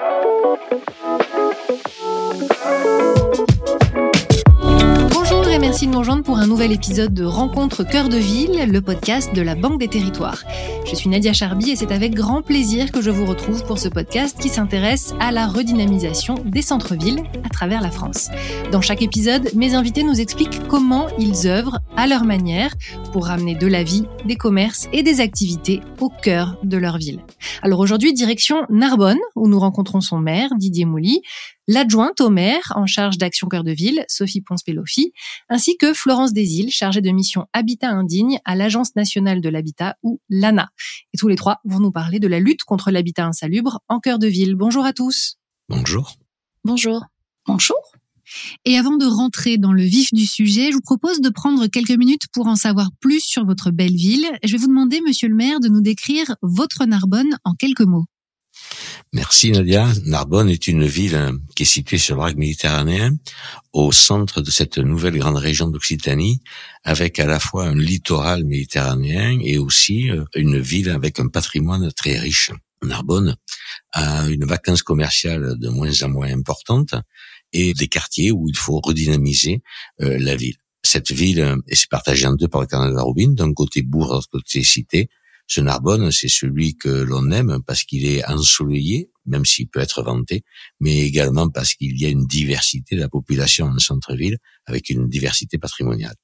Thank you. Merci de nous rejoindre pour un nouvel épisode de Rencontre Cœur de Ville, le podcast de la Banque des Territoires. Je suis Nadia Charby et c'est avec grand plaisir que je vous retrouve pour ce podcast qui s'intéresse à la redynamisation des centres-villes à travers la France. Dans chaque épisode, mes invités nous expliquent comment ils œuvrent à leur manière pour ramener de la vie, des commerces et des activités au cœur de leur ville. Alors aujourd'hui, direction Narbonne, où nous rencontrons son maire, Didier Mouly, l'adjointe au maire en charge d'Action Cœur de Ville, Sophie Ponce-Pelofi, ainsi que Florence Desilles, chargée de mission Habitat Indigne à l'Agence nationale de l'habitat ou l'ANA. Et tous les trois vont nous parler de la lutte contre l'habitat insalubre en cœur de ville. Bonjour à tous. Bonjour. Bonjour. Bonjour. Et avant de rentrer dans le vif du sujet, je vous propose de prendre quelques minutes pour en savoir plus sur votre belle ville. Je vais vous demander, monsieur le maire, de nous décrire votre Narbonne en quelques mots. Merci Nadia. Narbonne est une ville euh, qui est située sur lac méditerranéen, au centre de cette nouvelle grande région d'Occitanie, avec à la fois un littoral méditerranéen et aussi euh, une ville avec un patrimoine très riche. Narbonne a une vacance commerciale de moins en moins importante et des quartiers où il faut redynamiser euh, la ville. Cette ville est partagée en deux par le canal de la Robine, d'un côté bourg, de côté cité, ce Narbonne, c'est celui que l'on aime parce qu'il est ensoleillé, même s'il peut être vanté, mais également parce qu'il y a une diversité de la population en centre-ville avec une diversité patrimoniale.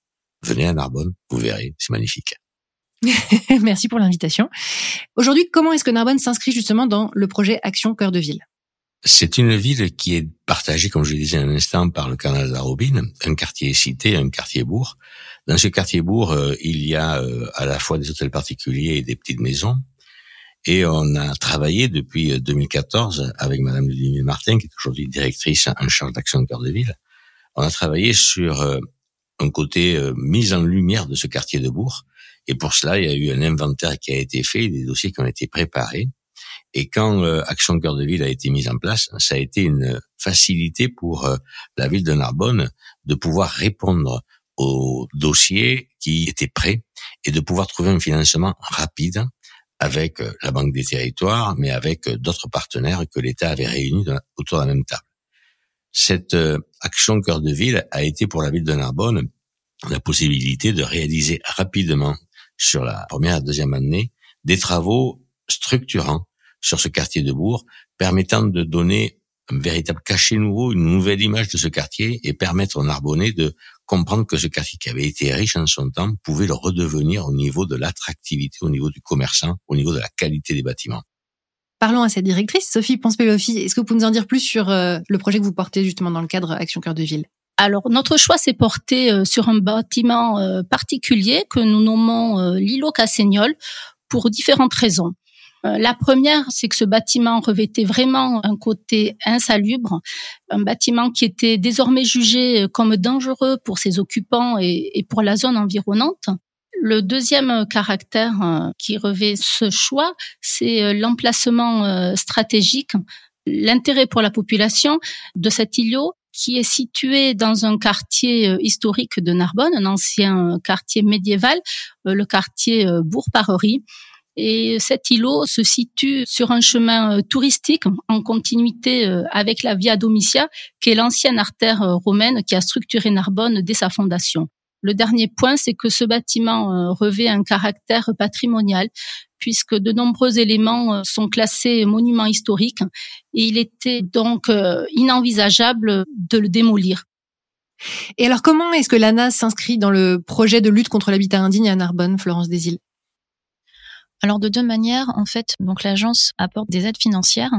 Venez à Narbonne, vous verrez, c'est magnifique. Merci pour l'invitation. Aujourd'hui, comment est-ce que Narbonne s'inscrit justement dans le projet Action Cœur de Ville? C'est une ville qui est partagée, comme je le disais un instant, par le canal de la Robine, un quartier cité, un quartier bourg. Dans ce quartier bourg, euh, il y a euh, à la fois des hôtels particuliers et des petites maisons. Et on a travaillé depuis 2014 euh, avec Madame Ludivine Martin, qui est aujourd'hui directrice en charge d'action cœur de ville. On a travaillé sur un côté mise en lumière de ce quartier de bourg. Et pour cela, il y a eu un inventaire qui a été fait, des dossiers qui ont été préparés. Et quand euh, Action Cœur de Ville a été mise en place, ça a été une facilité pour euh, la ville de Narbonne de pouvoir répondre aux dossiers qui étaient prêts et de pouvoir trouver un financement rapide avec euh, la Banque des Territoires, mais avec d'autres partenaires que l'État avait réunis autour de la même table. Cette action cœur de ville a été pour la ville de Narbonne la possibilité de réaliser rapidement sur la première et deuxième année des travaux structurants sur ce quartier de Bourg, permettant de donner un véritable cachet nouveau, une nouvelle image de ce quartier et permettre aux Narbonnais de comprendre que ce quartier qui avait été riche en son temps pouvait le redevenir au niveau de l'attractivité, au niveau du commerçant, au niveau de la qualité des bâtiments. Parlons à cette directrice, Sophie Ponce-Pelofi. Est-ce que vous pouvez nous en dire plus sur euh, le projet que vous portez justement dans le cadre Action Cœur de Ville? Alors notre choix s'est porté euh, sur un bâtiment euh, particulier que nous nommons l'îlot Cassignol pour différentes raisons. Euh, la première, c'est que ce bâtiment revêtait vraiment un côté insalubre, un bâtiment qui était désormais jugé comme dangereux pour ses occupants et, pour la zone environnante. Le deuxième caractère euh, qui revêt ce choix, c'est euh, l'emplacement stratégique, l'intérêt pour la population de cet îlot qui est situé dans un quartier historique de Narbonne, un ancien quartier médiéval, le quartier Bourg-Parerie, et cet îlot se situe sur un chemin euh, touristique en continuité euh, avec la Via Domitia, qui est l'ancienne artère euh, romaine qui a structuré Narbonne dès sa fondation. Le dernier point, c'est que ce bâtiment revêt un caractère patrimonial puisque de nombreux éléments sont classés monuments historiques et il était donc inenvisageable de le démolir. Et alors comment est-ce que l'ANA s'inscrit dans le projet de lutte contre l'habitat indigne à Narbonne, Florence Desilles? Alors de deux manières, en fait, donc l'agence apporte des aides financières.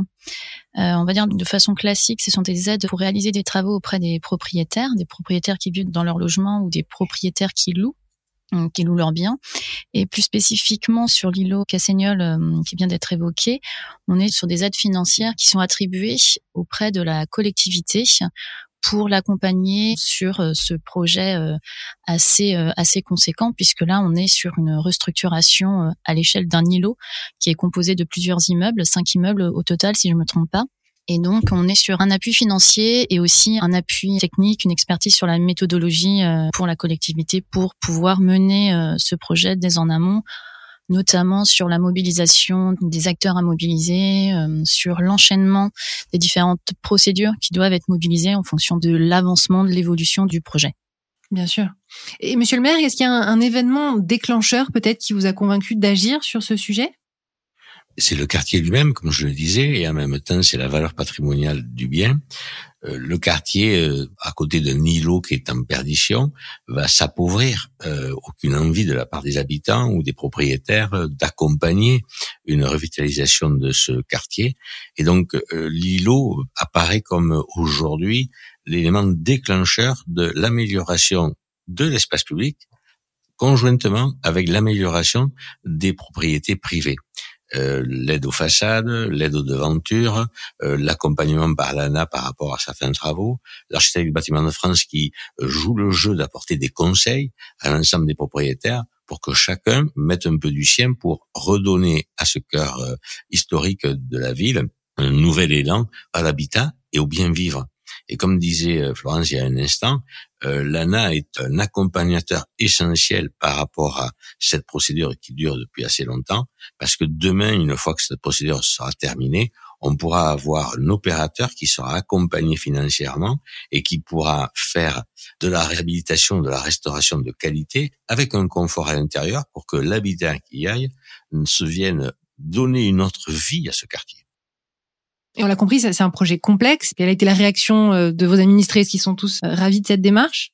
Euh, on va dire de façon classique, ce sont des aides pour réaliser des travaux auprès des propriétaires, des propriétaires qui vivent dans leur logement ou des propriétaires qui louent qui louent leurs biens. Et plus spécifiquement sur l'îlot Cassignol euh, qui vient d'être évoqué, on est sur des aides financières qui sont attribuées auprès de la collectivité pour l'accompagner sur euh, ce projet euh, assez euh, assez conséquent puisque là on est sur une restructuration à l'échelle d'un îlot qui est composé de plusieurs immeubles, cinq immeubles au total si je me trompe pas. Et donc, on est sur un appui financier et aussi un appui technique, une expertise sur la méthodologie pour la collectivité pour pouvoir mener ce projet dès en amont notamment sur la mobilisation des acteurs à mobiliser, euh, sur l'enchaînement des différentes procédures qui doivent être mobilisées en fonction de l'avancement, de l'évolution du projet. Bien sûr. Et Monsieur le maire, est-ce qu'il y a un, un événement déclencheur peut-être qui vous a convaincu d'agir sur ce sujet? C'est le quartier lui-même, comme je le disais, et en même temps, c'est la valeur patrimoniale du bien. Euh, le quartier, euh, à côté d'un îlot qui est en perdition, va s'appauvrir. Euh, aucune envie de la part des habitants ou des propriétaires d'accompagner une revitalisation de ce quartier. Et donc, l'îlot apparaît comme aujourd'hui l'élément déclencheur de l'amélioration de l'espace public conjointement avec l'amélioration des propriétés privées. Euh, l'aide aux façades, l'aide aux devantures, euh, l'accompagnement par l'ANA par rapport à certains travaux, l'architecte du bâtiment de France qui joue le jeu d'apporter des conseils à l'ensemble des propriétaires pour que chacun mette un peu du sien pour redonner à ce cœur euh, historique de la ville un nouvel élan à l'habitat et au bien vivre. Et comme disait euh, Florence il y a un instant, euh, l'ANA est un accompagnateur essentiel par rapport à cette procédure qui dure depuis assez longtemps, parce que demain, une fois que cette procédure sera terminée, on pourra avoir un opérateur qui sera accompagné financièrement et qui pourra faire de la réhabilitation, de la restauration de qualité avec un confort à l'intérieur pour que l'habitat qui y aille se vienne donner une autre vie à ce quartier. On l'a compris, c'est un projet complexe. Quelle a été la réaction euh, de vos administrés qui sont tous euh, ravis de cette démarche?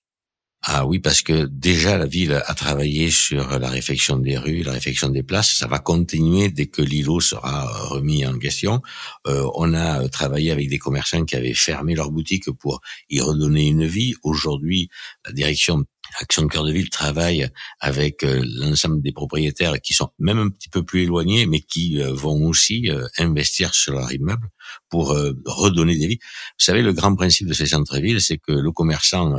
Ah oui, parce que déjà la ville a travaillé sur la réfection des rues, la réfection des places. Ça va continuer dès que l'îlot sera remis en question. Euh, on a travaillé avec des commerçants qui avaient fermé leurs boutiques pour y redonner une vie. Aujourd'hui, la direction Action Cœur de Ville travaille avec euh, l'ensemble des propriétaires qui sont même un petit peu plus éloignés, mais qui euh, vont aussi investir sur leur immeuble pour redonner des vies. Vous savez, le grand principe de ces centres-villes, c'est que le commerçant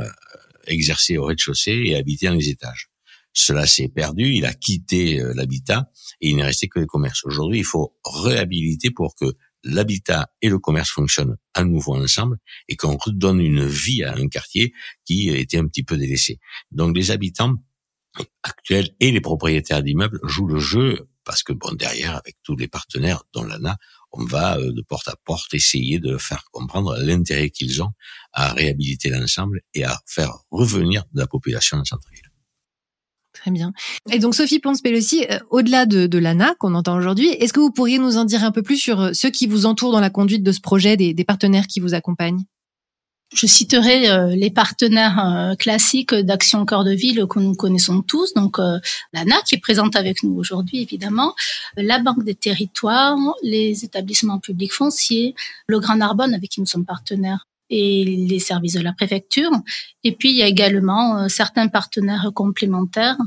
exercer au rez-de-chaussée et habiter dans les étages. Cela s'est perdu, il a quitté euh, l'habitat et il n'est resté que les commerces. Aujourd'hui, il faut réhabiliter pour que l'habitat et le commerce fonctionnent à nouveau ensemble et qu'on redonne une vie à un quartier qui était un petit peu délaissé. Donc les habitants actuels et les propriétaires d'immeubles jouent le jeu parce que bon derrière avec tous les partenaires dont l'ANA on va euh, de porte à porte essayer de faire comprendre l'intérêt qu'ils ont à réhabiliter l'ensemble et à faire revenir de la population en centre-ville. Très bien. Et donc Sophie Ponce-Pelosi, euh, au-delà de, l'ANA qu'on entend aujourd'hui, est-ce que vous pourriez nous en dire un peu plus sur euh, ceux qui vous entourent dans la conduite de ce projet, des partenaires qui vous accompagnent? Je citerai euh, les partenaires classiques d'Action Cœur de Ville que nous connaissons tous, donc l'ANA qui est présente avec nous aujourd'hui évidemment, la Banque des Territoires, les établissements publics fonciers, le Grand Narbonne avec qui nous sommes partenaires et les services de la préfecture. Et puis il y a également certains partenaires complémentaires,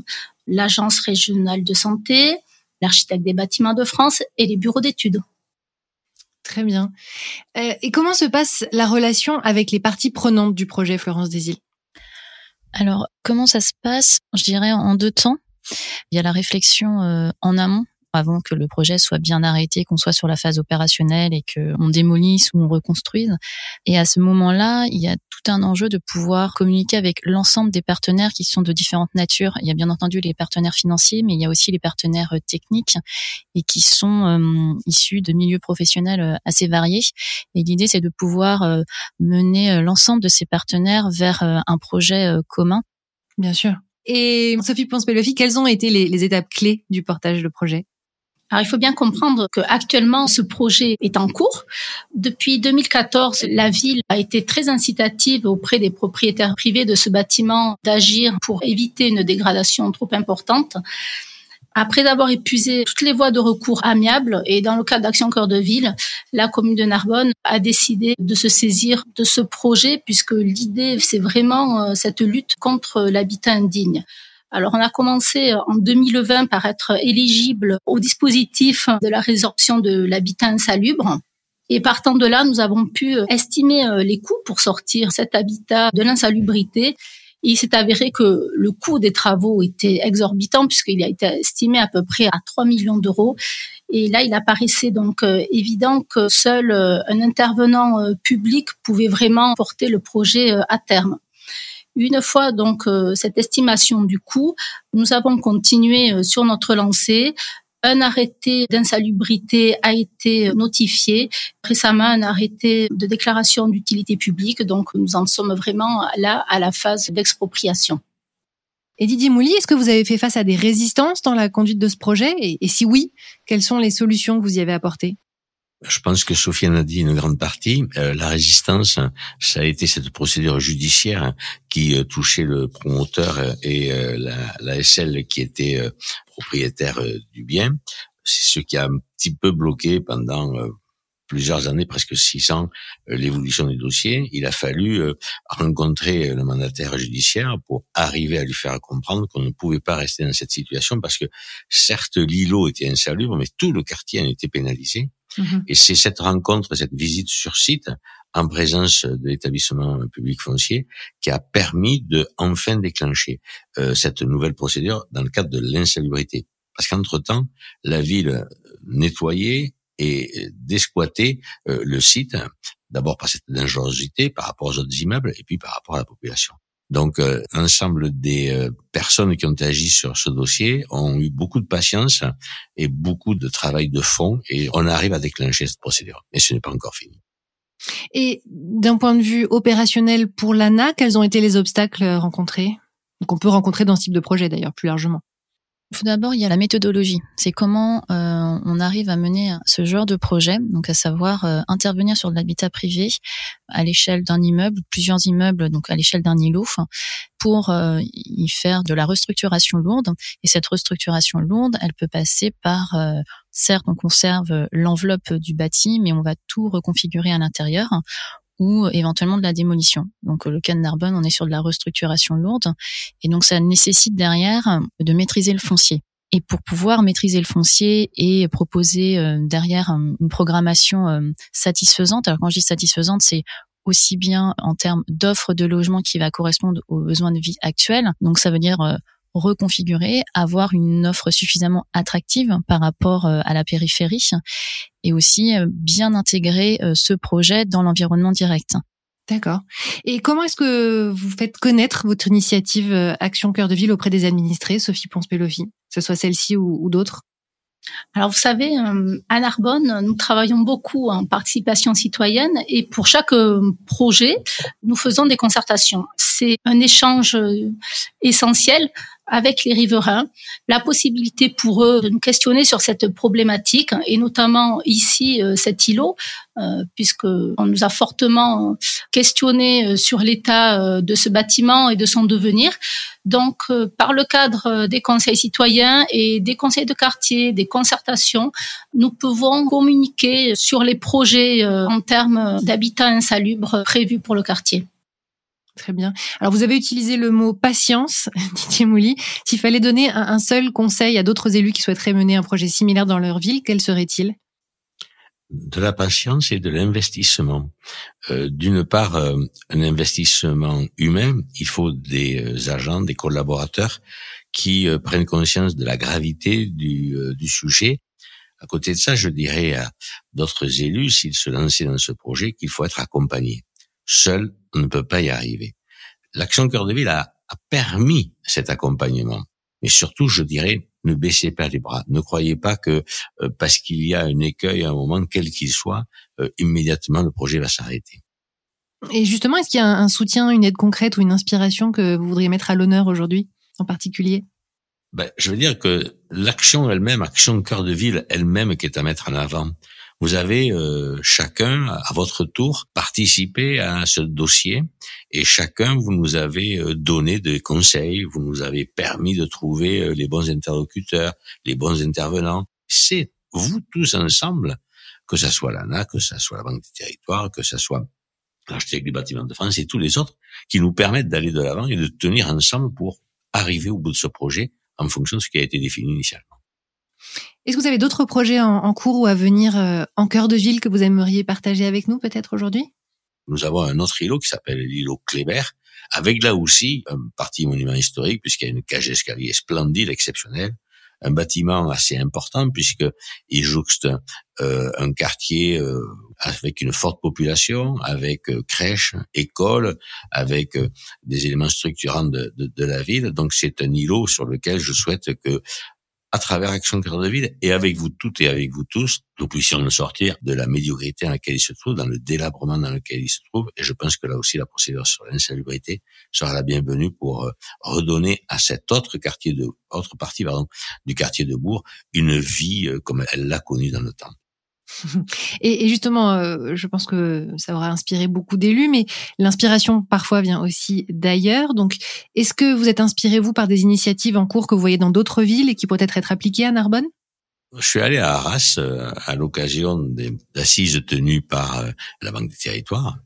l'Agence régionale de santé, l'architecte des bâtiments de France et les bureaux d'études. Très bien. Euh, et comment se passe la relation avec les parties prenantes du projet Florence des Îles Alors, comment ça se passe? Je dirais en deux temps. Il y a la réflexion euh, en amont avant que le projet soit bien arrêté, qu'on soit sur la phase opérationnelle et qu'on démolisse ou on reconstruise. Et à ce moment-là, il y a tout un enjeu de pouvoir communiquer avec l'ensemble des partenaires qui sont de différentes natures. Il y a bien entendu les partenaires financiers, mais il y a aussi les partenaires euh, techniques et qui sont euh, issus de milieux professionnels euh, assez variés. Et l'idée, c'est de pouvoir mener l'ensemble de ces partenaires vers un projet commun. Bien sûr. Et Sophie Ponce-Pelofi, quelles ont été les, les étapes clés du portage de projet? Alors, il faut bien comprendre que actuellement, ce projet est en cours. Depuis 2014, la ville a été très incitative auprès des propriétaires privés de ce bâtiment d'agir pour éviter une dégradation trop importante. Après avoir épuisé toutes les voies de recours amiables et dans le cadre d'Action Cœur de Ville, la commune de Narbonne a décidé de se saisir de ce projet puisque l'idée, c'est vraiment euh, cette lutte contre l'habitat indigne. Alors, on a commencé en 2020 par être éligible au dispositif de la résorption de l'habitat insalubre. Et partant de là, nous avons pu estimer euh, les coûts pour sortir cet habitat de l'insalubrité. Il s'est avéré que le coût des travaux était exorbitant puisqu'il a été estimé à peu près à 3 millions d'euros. Et là, il apparaissait donc euh, évident que seul euh, un intervenant public pouvait vraiment porter le projet à terme. Une fois donc cette estimation du coût, nous avons continué sur notre lancée un arrêté d'insalubrité a été notifié. Récemment, un arrêté de déclaration d'utilité publique. Donc, nous en sommes vraiment là à la phase d'expropriation. Et Didier Mouly, est-ce que vous avez fait face à des résistances dans la conduite de ce projet? Et, si oui, quelles sont les solutions que vous y avez apportées? Je pense que en a dit une grande partie. Euh, la résistance, ça a été cette procédure judiciaire qui euh, touchait le promoteur et euh, la, la, SL qui était propriétaire du bien. C'est ce qui a un petit peu bloqué pendant plusieurs années, presque six ans, l'évolution du dossier. Il a fallu rencontrer le mandataire judiciaire pour arriver à lui faire comprendre qu'on ne pouvait pas rester dans cette situation parce que certes l'îlot était insalubre, mais tout le quartier en était pénalisé. Mhm. Et c'est cette rencontre, cette visite sur site, en présence de l'établissement public foncier, qui a permis de enfin déclencher euh, cette nouvelle procédure dans le cadre de l'insalubrité. Parce qu'entre-temps, la ville nettoyait et euh, le site, d'abord par cette dangerosité par rapport aux autres immeubles, et puis par rapport à la population. Donc, euh, l'ensemble des euh, personnes qui ont agi sur ce dossier ont eu beaucoup de patience et beaucoup de travail de fond, et on arrive à déclencher cette procédure. Mais ce n'est pas encore fini. Et d'un point de vue opérationnel pour l'ANA, quels ont été les obstacles rencontrés qu'on peut rencontrer dans ce type de projet d'ailleurs plus largement? Tout d'abord, il y a la méthodologie. C'est comment euh, on arrive à mener ce genre de projet, donc à savoir euh, intervenir sur de l'habitat privé à l'échelle d'un immeuble, plusieurs immeubles, donc à l'échelle d'un îlot, pour euh, y faire de la restructuration lourde. Et cette restructuration lourde, elle peut passer par certes, on conserve l'enveloppe du bâti, mais on va tout reconfigurer à l'intérieur ou éventuellement de la démolition. Donc le cas de Narbonne, on est sur de la restructuration lourde et donc ça nécessite derrière de maîtriser le foncier. Et pour pouvoir maîtriser le foncier et proposer euh, derrière euh, une programmation euh, satisfaisante, alors quand je dis satisfaisante, c'est aussi bien en termes d'offres de logement qui va correspondre aux besoins de vie actuels. Donc ça veut dire reconfigurer, avoir une offre suffisamment attractive par rapport euh, à la périphérie et aussi euh, bien intégrer euh, ce projet dans l'environnement direct. D'accord. Et comment est-ce que vous faites connaître votre initiative Action Cœur de Ville auprès des administrés, Sophie Ponce-Pelofi, que ce soit celle-ci ou, ou d'autres? Alors vous savez, à Narbonne, nous travaillons beaucoup en participation citoyenne et pour chaque projet, nous faisons des concertations. C'est un échange essentiel avec les riverains, la possibilité pour eux de nous questionner sur cette problématique et notamment ici euh, cet îlot, euh, puisque on nous a fortement questionné euh, sur l'état de ce bâtiment et de son devenir. Donc, par le cadre des conseils citoyens et des conseils de quartier, des concertations, nous pouvons communiquer sur les projets en termes d'habitat insalubre prévus pour le quartier. Très bien. Alors vous avez utilisé le mot patience, Didier Mouly. S'il fallait donner un, seul conseil à d'autres élus qui souhaiteraient mener un projet similaire dans leur ville, quel serait-il? De la patience et de l'investissement. Euh, d'une part, euh, un investissement humain. Il faut des euh, agents, des collaborateurs qui prennent conscience de la gravité du, du sujet. À côté de ça, je dirais à d'autres élus, s'ils se lançaient dans ce projet, qu'il faut être accompagné. Seul, on ne peut pas y arriver. L'action cœur de ville a, permis cet accompagnement. Mais surtout, je dirais, ne baissez pas les bras. Ne croyez pas que euh, parce qu'il y a un écueil à un moment, quel qu'il soit, euh, immédiatement le projet va s'arrêter. Et justement, est-ce qu'il y a un soutien, une aide concrète ou une inspiration que vous voudriez mettre à l'honneur aujourd'hui, en particulier? Ben, Je veux dire que l'action elle-même, action cœur de ville elle-même qui est à mettre en avant vous avez euh, chacun, à votre tour, participé à ce dossier et chacun, vous nous avez euh, donné des conseils, vous nous avez permis de trouver euh, les bons interlocuteurs, les bons intervenants. C'est vous tous ensemble, que ce soit l'ANA, que ce soit la Banque des Territoires, que ce soit l'architecte du bâtiment de France et tous les autres, qui nous permettent d'aller de l'avant et de tenir ensemble pour arriver au bout de ce projet en fonction de ce qui a été défini initialement. Est-ce que vous avez d'autres projets en, cours ou à venir euh, en cœur de ville que vous aimeriez partager avec nous peut-être aujourd'hui? Nous avons un autre îlot qui s'appelle l'îlot Kléber, avec là aussi un parti monument historique puisqu'il y a une cage d'escalier splendide, exceptionnelle, un bâtiment assez important puisque il jouxte euh, un quartier euh, avec une forte population, avec euh, crèche, école, avec des éléments structurants de, de, de la ville. Donc c'est un îlot sur lequel je souhaite que à travers Action Cœur de Ville et avec vous toutes et avec vous tous, nous puissions nous sortir de la médiocrité dans laquelle il se trouve, dans le délabrement dans lequel il se trouve. Et je pense que là aussi, la procédure sur l'insalubrité sera la bienvenue pour euh, redonner à cette autre quartier de, autre partie, du quartier de Bourg une vie euh, comme elle l'a connue dans le temps. Et, justement, euh, je pense que ça aura inspiré beaucoup d'élus, mais l'inspiration parfois vient aussi d'ailleurs. Donc, est-ce que vous êtes inspiré, vous, par des initiatives en cours que vous voyez dans d'autres villes et qui pourraient être appliquées à Narbonne? Je suis allé à Arras euh, à l'occasion des assises tenues par euh, la Banque des Territoires.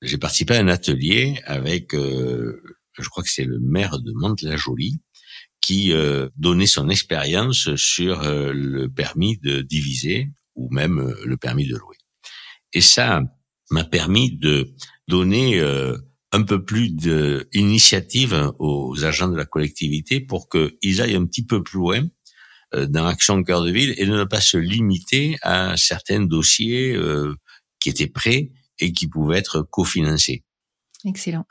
J'ai participé à un atelier avec, je crois que c'est le maire de Mantes-la-Jolie, qui donnait son expérience sur le permis de diviser ou même euh, le permis de louer. Et ça m'a permis de donner euh, un peu plus d'initiative aux agents de la collectivité pour qu'ils aillent un petit peu plus loin euh, dans l'action cœur de ville et de ne pas se limiter à certains dossiers qui étaient prêts et qui pouvaient être cofinancés. Excellent.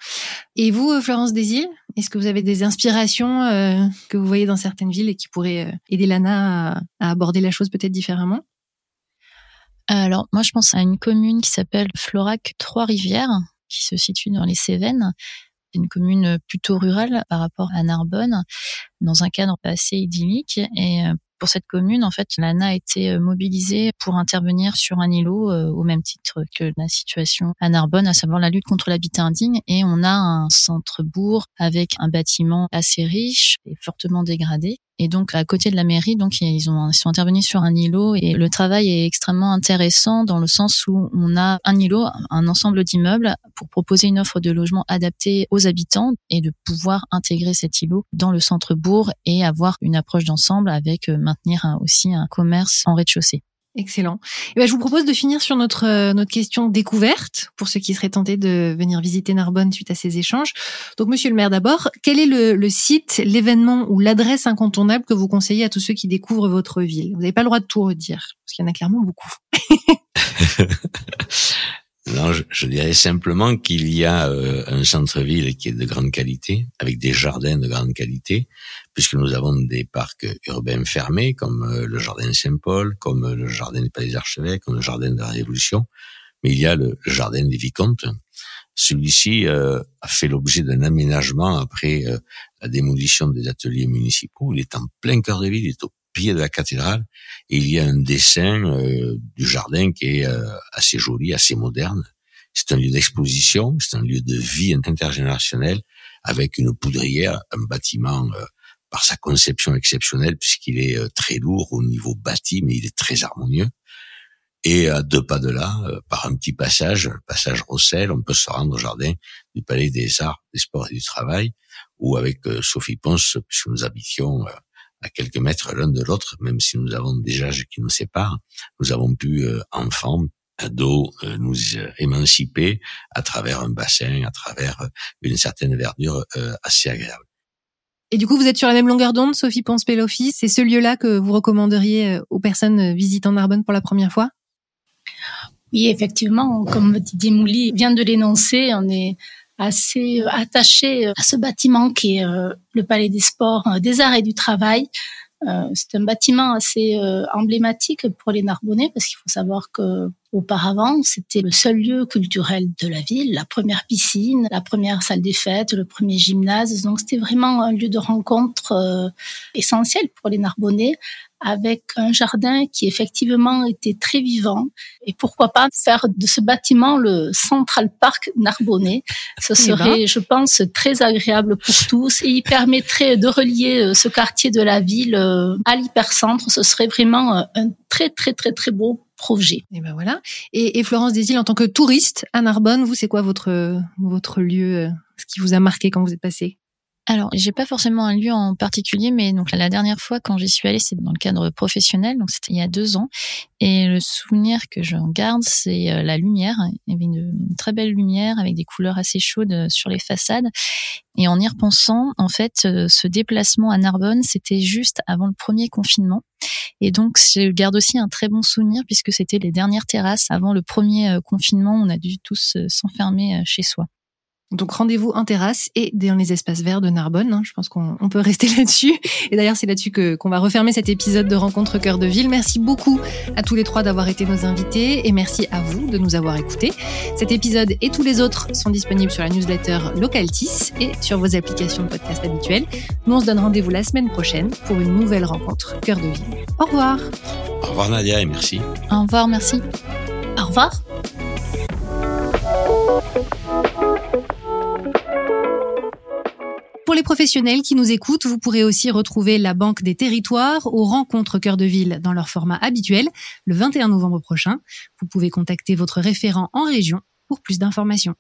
Et vous, Florence Desil, est-ce que vous avez des inspirations que vous voyez dans certaines villes et qui pourraient aider l'ANA à aborder la chose peut-être différemment? Alors moi je pense à une commune qui s'appelle Florac Trois-Rivières, qui se situe dans les Cévennes. C'est une commune plutôt rurale par rapport à Narbonne, dans un cadre assez idyllique. Et euh, pour cette commune, en fait, l'ANA a été euh, mobilisée pour intervenir sur un îlot euh, au même titre que la situation à Narbonne, à savoir la lutte contre l'habitat indigne. Et on a un centre-bourg avec un bâtiment assez riche et fortement dégradé. Et donc à côté de la mairie, donc ils ont ils sont intervenus sur un îlot et le travail est extrêmement intéressant dans le sens où on a un îlot, un ensemble d'immeubles pour proposer une offre de logement adaptée aux habitants et de pouvoir intégrer cet îlot dans le centre-bourg et avoir une approche d'ensemble avec euh, maintenir aussi un commerce en rez-de-chaussée. Excellent. Eh ben, je vous propose de finir sur notre euh, notre question découverte pour ceux qui seraient tentés de venir visiter Narbonne suite à ces échanges. Donc, Monsieur le Maire, d'abord, quel est le, le site, l'événement ou l'adresse incontournable que vous conseillez à tous ceux qui découvrent votre ville? Vous n'avez pas le droit de tout redire parce qu'il y en a clairement beaucoup. Non, je, dirais simplement qu'il y a euh, un centre-ville qui est de grande qualité, avec des jardins de grande qualité, puisque nous avons des parcs urbains fermés, comme euh, le jardin Saint-Paul, comme le jardin des Palais Archevêques, comme le jardin de la Révolution, mais il y a le, jardin des Vicomtes. Celui-ci euh, a fait l'objet d'un aménagement après la démolition des ateliers municipaux. Il est en plein cœur de ville, il est pied de la cathédrale, et il y a un dessin euh, du jardin qui est euh, assez joli, assez moderne. C'est un lieu d'exposition, c'est un lieu de vie intergénérationnelle, avec une poudrière, un bâtiment euh, par sa conception exceptionnelle, puisqu'il est très lourd au niveau bâti, mais il est très harmonieux. Et à deux pas de là, par un petit passage, le passage Rossel, on peut se rendre au jardin du Palais des Arts, des Sports et du Travail, où avec Sophie Ponce, puisque nous habitions à quelques mètres l'un de l'autre, même si nous avons des âges qui nous séparent, nous avons pu, euh, enfants, ados, euh, nous euh, émanciper à travers un bassin, à travers euh, une certaine verdure assez agréable. Et du coup, vous êtes sur la même longueur d'onde, Sophie Ponce-Peloffi. C'est ce lieu-là que vous recommanderiez aux personnes visitant Narbonne pour la première fois? Oui, effectivement, comme Didier Mouly vient de l'énoncer, on est assez euh, attaché euh, à ce bâtiment qui est euh, le Palais des Sports, des Arts et du Travail. c'est un bâtiment assez emblématique pour les Narbonnais parce qu'il faut savoir que auparavant c'était le seul lieu culturel de la ville, la première piscine, la première salle des fêtes, le premier gymnase. Donc c'était vraiment un lieu de rencontre essentiel pour les Narbonnais avec un jardin qui effectivement était très vivant. Et pourquoi pas faire de ce bâtiment le Central Park Narbonnais. Ce eh ben. serait, je pense, très agréable pour tous et il permettrait de relier euh, ce quartier de la ville euh, à l'hypercentre. Ce serait vraiment euh, un très, très, très, très beau projet. Et ben voilà. Et, Florence Desil, en tant que touriste à Narbonne, vous, c'est quoi votre, votre lieu, ce qui vous a marqué quand vous êtes passé? Alors, j'ai pas forcément un lieu en particulier, mais donc la dernière fois quand j'y suis allée, c'était dans le cadre professionnel, donc c'était il y a deux ans. Et le souvenir que j'en garde, c'est euh, la lumière. Il y avait une, très belle lumière avec des couleurs assez chaudes euh, sur les façades. Et en y repensant, en fait, euh, ce déplacement à Narbonne, c'était juste avant le premier confinement. Et donc, je garde aussi un très bon souvenir puisque c'était les dernières terrasses avant le premier confinement. On a dû tous s'enfermer chez soi. Donc rendez-vous en terrasse et dans les espaces verts de Narbonne. Hein. Je pense qu'on peut rester là-dessus. Et d'ailleurs, c'est là-dessus que qu'on va refermer cet épisode de Rencontre Cœur de Ville. Merci beaucoup à tous les trois d'avoir été nos invités et merci à vous de nous avoir écoutés. Cet épisode et tous les autres sont disponibles sur la newsletter Localtis et sur vos applications de podcast habituelles. Nous, on se donne rendez-vous la semaine prochaine pour une nouvelle rencontre Cœur de Ville. Au revoir. Au revoir Nadia et merci. Au revoir, merci. Au revoir. Pour les professionnels qui nous écoutent, vous pourrez aussi retrouver la Banque des Territoires aux rencontres cœur de ville dans leur format habituel le 21 novembre prochain. Vous pouvez contacter votre référent en région pour plus d'informations.